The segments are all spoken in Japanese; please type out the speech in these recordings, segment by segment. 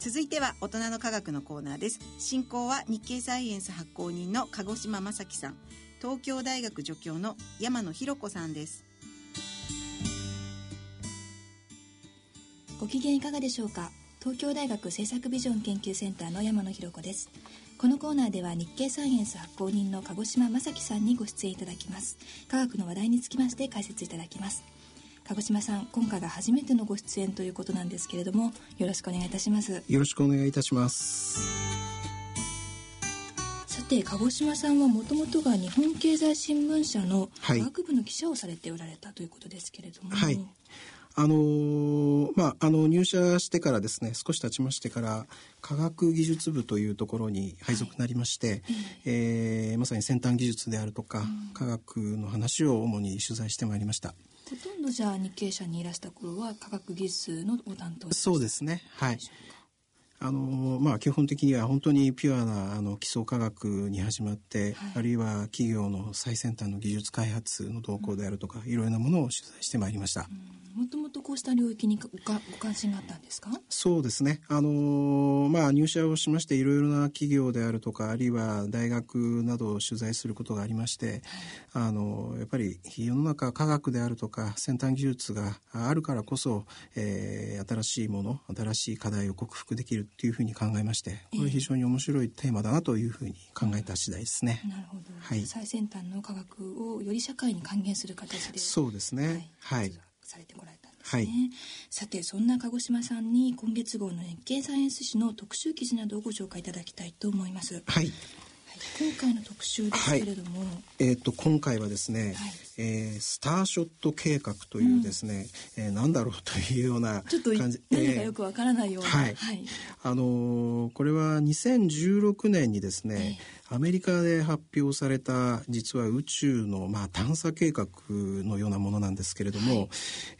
続いては大人の科学のコーナーです。進行は日経サイエンス発行人の鹿児島正樹さん。東京大学助教の山野博子さんです。ご機嫌いかがでしょうか？東京大学政策ビジョン研究センターの山野博子です。このコーナーでは日経サイエンス発行人の鹿児島正樹さんにご出演いただきます。科学の話題につきまして解説いただきます。鹿児島さん今回が初めてのご出演ということなんですけれどもよろしくお願いいたします。よろしくお願いいたします。さて鹿児島さんはもともとが日本経済新聞社の科学部の記者をされておられたということですけれども、はい、あのー、まあ、あの、入社してからですね、少し経ちましてから、科学技術部というところに配属なりまして、はい、えー、まさに先端技術であるとか、うん、科学の話を主に取材してまいりました。ほとんどじゃあ日経社にいらした頃は科学技術のご担当そうですね。はい。あのまあ基本的には本当にピュアなあの基礎科学に始まって、はい、あるいは企業の最先端の技術開発の動向であるとか、うん、いろいろなものを取材してまいりました。うん。もともとこうした領域にご関心があったんですか？そうですね。あのまあ入社をしましていろいろな企業であるとか、あるいは大学などを取材することがありまして、はい、あのやっぱり世の中科学であるとか先端技術があるからこそ、えー、新しいもの、新しい課題を克服できるっていうふうに考えまして、これ非常に面白いテーマだなというふうに考えた次第ですね。なるほど。はい。最先端の科学をより社会に還元する形で。そうですね。はい、はいされてこられたんですね、はい、さてそんな鹿児島さんに今月号の日経サイエンス誌の特集記事などをご紹介いただきたいと思いますはい今回の特集ですけれども、はい、えっ、ー、と今回はですね、はい、えー、スターショット計画というですね、うん、えー、なんだろうというようなちょっと何かよくわからないような、はい、はい、あのー、これは2016年にですね、アメリカで発表された実は宇宙のまあ探査計画のようなものなんですけれども、はい、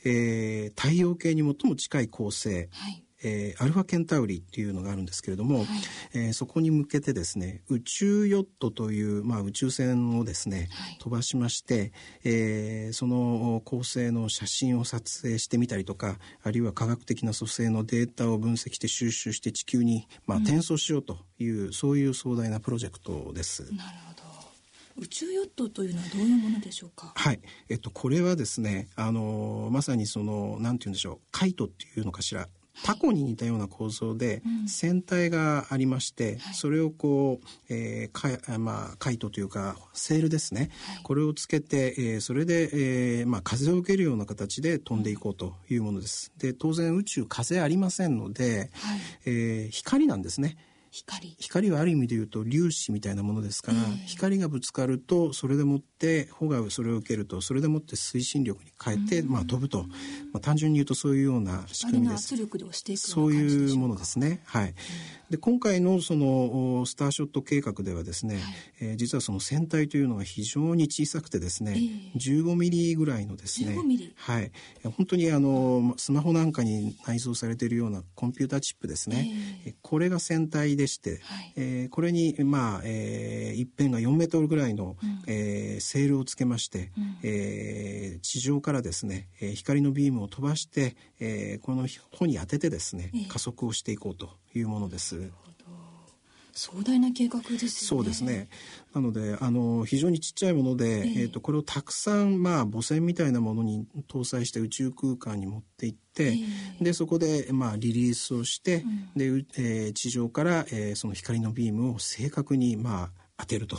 えー、太陽系に最も近い恒星、はいえー、アルファケンタウリっていうのがあるんですけれども、はい、えー、そこに向けてですね宇宙ヨットという、まあ、宇宙船をですね、はい、飛ばしまして、えー、その構成の写真を撮影してみたりとかあるいは科学的な組成のデータを分析して収集して地球に、まあ、転送しようという、うん、そういう壮大なプロジェクトです。なるほど。宇宙ヨットというのはどういうものでしょうか？はい、えっとこれはですね、あのまさにそのなんて言うんでしょう、カイトっていうのかしら、タコに似たような構造で、船体がありまして、それをこう、えー、かまあ、カイトというか、セールですね。これをつけて、えー、それで、えー、まあ、風を受けるような形で飛んでいこうというものです。で、当然宇宙風ありませんので、はい、えー、光なんですね。光。光はある意味で言うと粒子みたいなものですから、えー、光がぶつかるとそれでもって帆がそれを受けるとそれでもって推進力に変えて、まあ、飛ぶと、まあ、単純に言うとそういうような仕組みです。そういうものですね。はい。で今回のそのスターショット計画ではですね、はい、えー、実はその船体というのが非常に小さくてですね、えー、15ミリぐらいのですね、はい、本当にあのスマホなんかに内蔵されているようなコンピュータチップですね、えー、これが船体でして、はい、えー、これにまあ、えー、一辺が4メートルぐらいの、うん、えー、セールをつけまして、うん、えー、地上からですね、えー、光のビームを飛ばして、えー、この帆に当ててですね、加速をしていこうというものです。壮大な計画です、ね、そうですね。なので、あの、非常にちっちゃいもので、えー、えーとこれをたくさん、まあ、母船みたいなものに搭載して宇宙空間に持っていって、えー、で、そこで、まあ、リリースをして、うん、で、えー、地上から、えー、その光のビームを正確に、まあ、当てると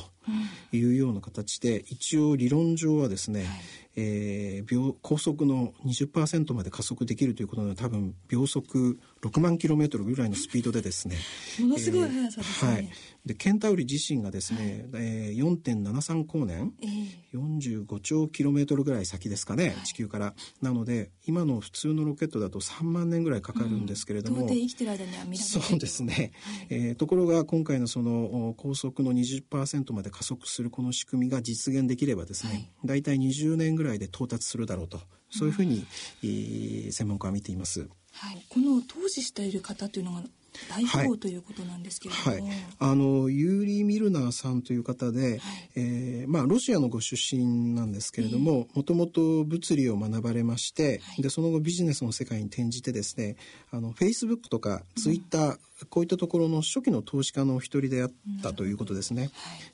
いうような形で、うん、一応理論上はですね、はい。えー、秒高速の20%まで加速できるということで多分秒速6万キロメートルぐらいのスピードでですねものすごい速さですね、はい、でケンタウリ自身がですね、はい、えー、4.73光年、えー、45兆キロメートルぐらい先ですかね、はい、地球から。なので今の普通のロケットだと3万年ぐらいかかるんですけれども、うん、生きてる間には見られそうですね、はい、えー、ところが今回のその高速の20%まで加速するこの仕組みが実現できればですね、はい、大体20年ぐらいで到達するだろうとそういうふうに、うん、専門家は見ています。はい、この当時している方というのが大富豪ということなんですけれども、はい、はい、あのユーリー・ミルナーさんという方で、はい、えー、まあ、ロシアのご出身なんですけれどももともと物理を学ばれまして、はい、でその後ビジネスの世界に転じてですねあのフェイスブックとかツイッター、うんこういったところの初期の投資家の一人であったということですね。はい、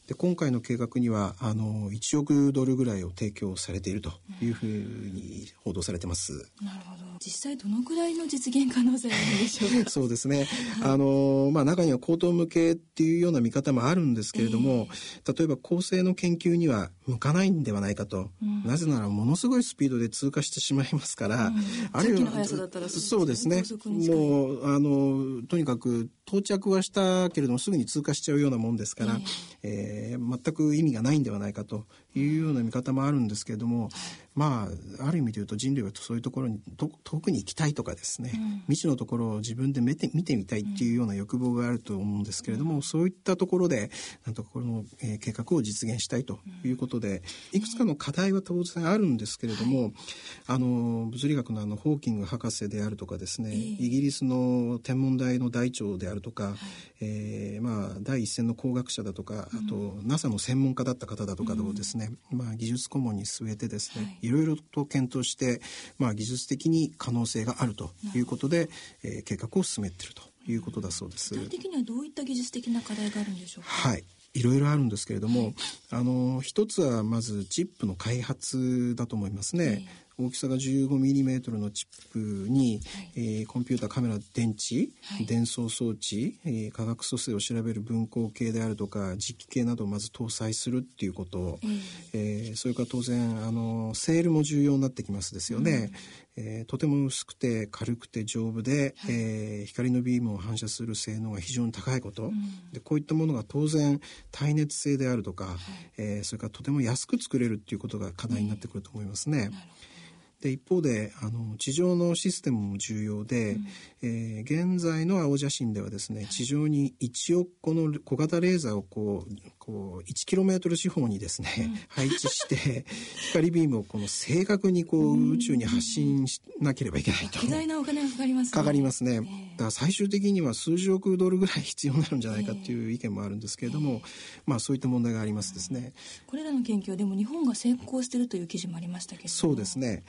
で今回の計画にはあの1億ドルぐらいを提供されているというふうに報道されてます。なるほど。実際どのぐらいの実現可能性があるんでしょうか？そうですね。はい、あのまあ中には高等向けっていうような見方もあるんですけれども、えー、例えば構成の研究には向かないんではないかと。うん、なぜならものすごいスピードで通過してしまいますから、うん、あるいはそうですね。もうあのとにかく到着はしたけれどもすぐに通過しちゃうようなもんですから、えー、えー、全く意味がないんではないかというような見方もあるんですけれども、まあある意味で言うと人類はそういうところに遠くに行きたいとかですね、うん、未知のところを自分で見て見てみたいっていうような欲望があると思うんですけれども、うん、そういったところでなんとこの、えー、計画を実現したいということで、い。くつかの課題は当然あるんですけれども、はい、あの物理学のあのホーキング博士であるとかですね、イギリスの天文台の大長であるとか、はい、えー、まあ、第一線の工学者だとかあと NASA の専門家だった方だとかをですね、うん、まあ、技術顧問に据えてですね、はい、いろいろと検討して、まあ、技術的に可能性があるということで、えー、計画を進めているということだそうです。具体的にはどういった技術的な課題があるんでしょうか？はい。いろいろあるんですけれども、はい、あの一つはまずチップの開発だと思いますね。大きさが 15mm のチップに、はい、えー、コンピューターカメラ電池、はい、伝送装置、えー、化学組成を調べる分光計であるとか実機系などをまず搭載するっていうこと、えー、えー、それから当然あのセールも重要になってきますですよね、うん、えー、とても薄くて軽くて丈夫で、はい、えー、光のビームを反射する性能が非常に高いこと、うん、でこういったものが当然耐熱性であるとか、はい、えー、それからとても安く作れるっていうことが課題になってくると思いますね。で一方であの地上のシステムも重要で、うん、えー、現在の青写真ではですね地上に1億個の小型レーザーをこうこう 1km 四方にですね、うん、配置して光ビームをこの正確にこう宇宙に発信しなければいけないと。巨大なお金がかかりますね。かかりますね。えー、だから最終的には数十億ドルぐらい必要になるんじゃないかっていう意見もあるんですけれども、えー、まあそういった問題がありますですね。これらの研究はでも日本が成功しているという記事もありましたけどそうですね。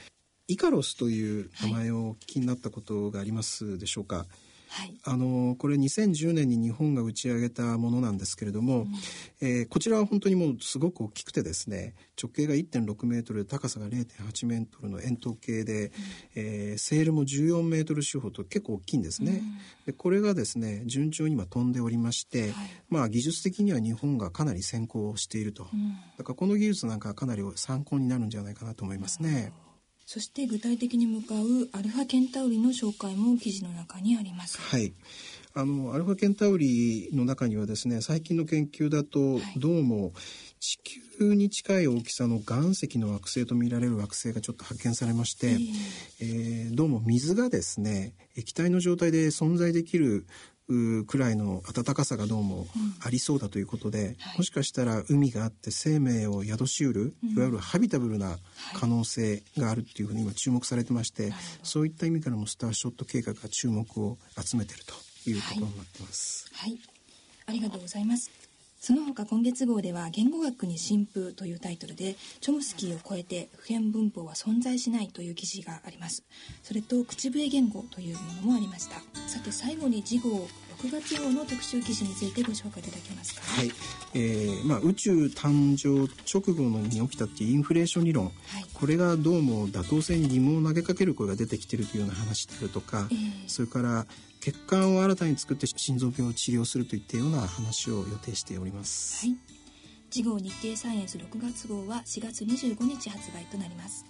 イカロスという名前をお聞きになったことがありますでしょうか、はい、あのこれ2010年に日本が打ち上げたものなんですけれども、うん、えー、こちらは本当にもうすごく大きくてですね直径が1.6メートルで高さが0.8メートルの円筒形で、うん、えー、セールも14メートル四方と結構大きいんですね。うん、でこれがですね順調に今飛んでおりまして、はい、まあ技術的には日本がかなり先行していると、だからこの技術なんかはかなり参考になるんじゃないかなと思いますね。そして具体的に向かうアルファケンタウリの紹介も記事の中にあります。はい。あのアルファケンタウリの中にはですね最近の研究だとどうも地球に近い大きさの岩石の惑星と見られる惑星がちょっと発見されまして、えー、どうも水がですね液体の状態で存在できるくらいの暖かさがどうもありそうだということで、うんはい、もしかしたら海があって生命を宿しうる、いわゆるハビタブルな可能性があるっていうふうに今注目されてまして、はい、そういった意味からもスターショット計画が注目を集めているというところになってます。はい、はい、ありがとうございます。その他今月号では言語学に新風というタイトルでチョムスキーを超えて普遍文法は存在しないという記事があります。それと口笛言語というものもありました。さて最後に次号6月号の特集記事についてご紹介いただけますか？はい、えーまあ、宇宙誕生直後のに起きたっていうインフレーション理論、はい、これがどうも妥当性に疑問を投げかける声が出てきてるというような話であるとか、えー、それから血管を新たに作って心臓病を治療するといったような話を予定しております。はい。次号日経サイエンス6月号は4月25日発売となります。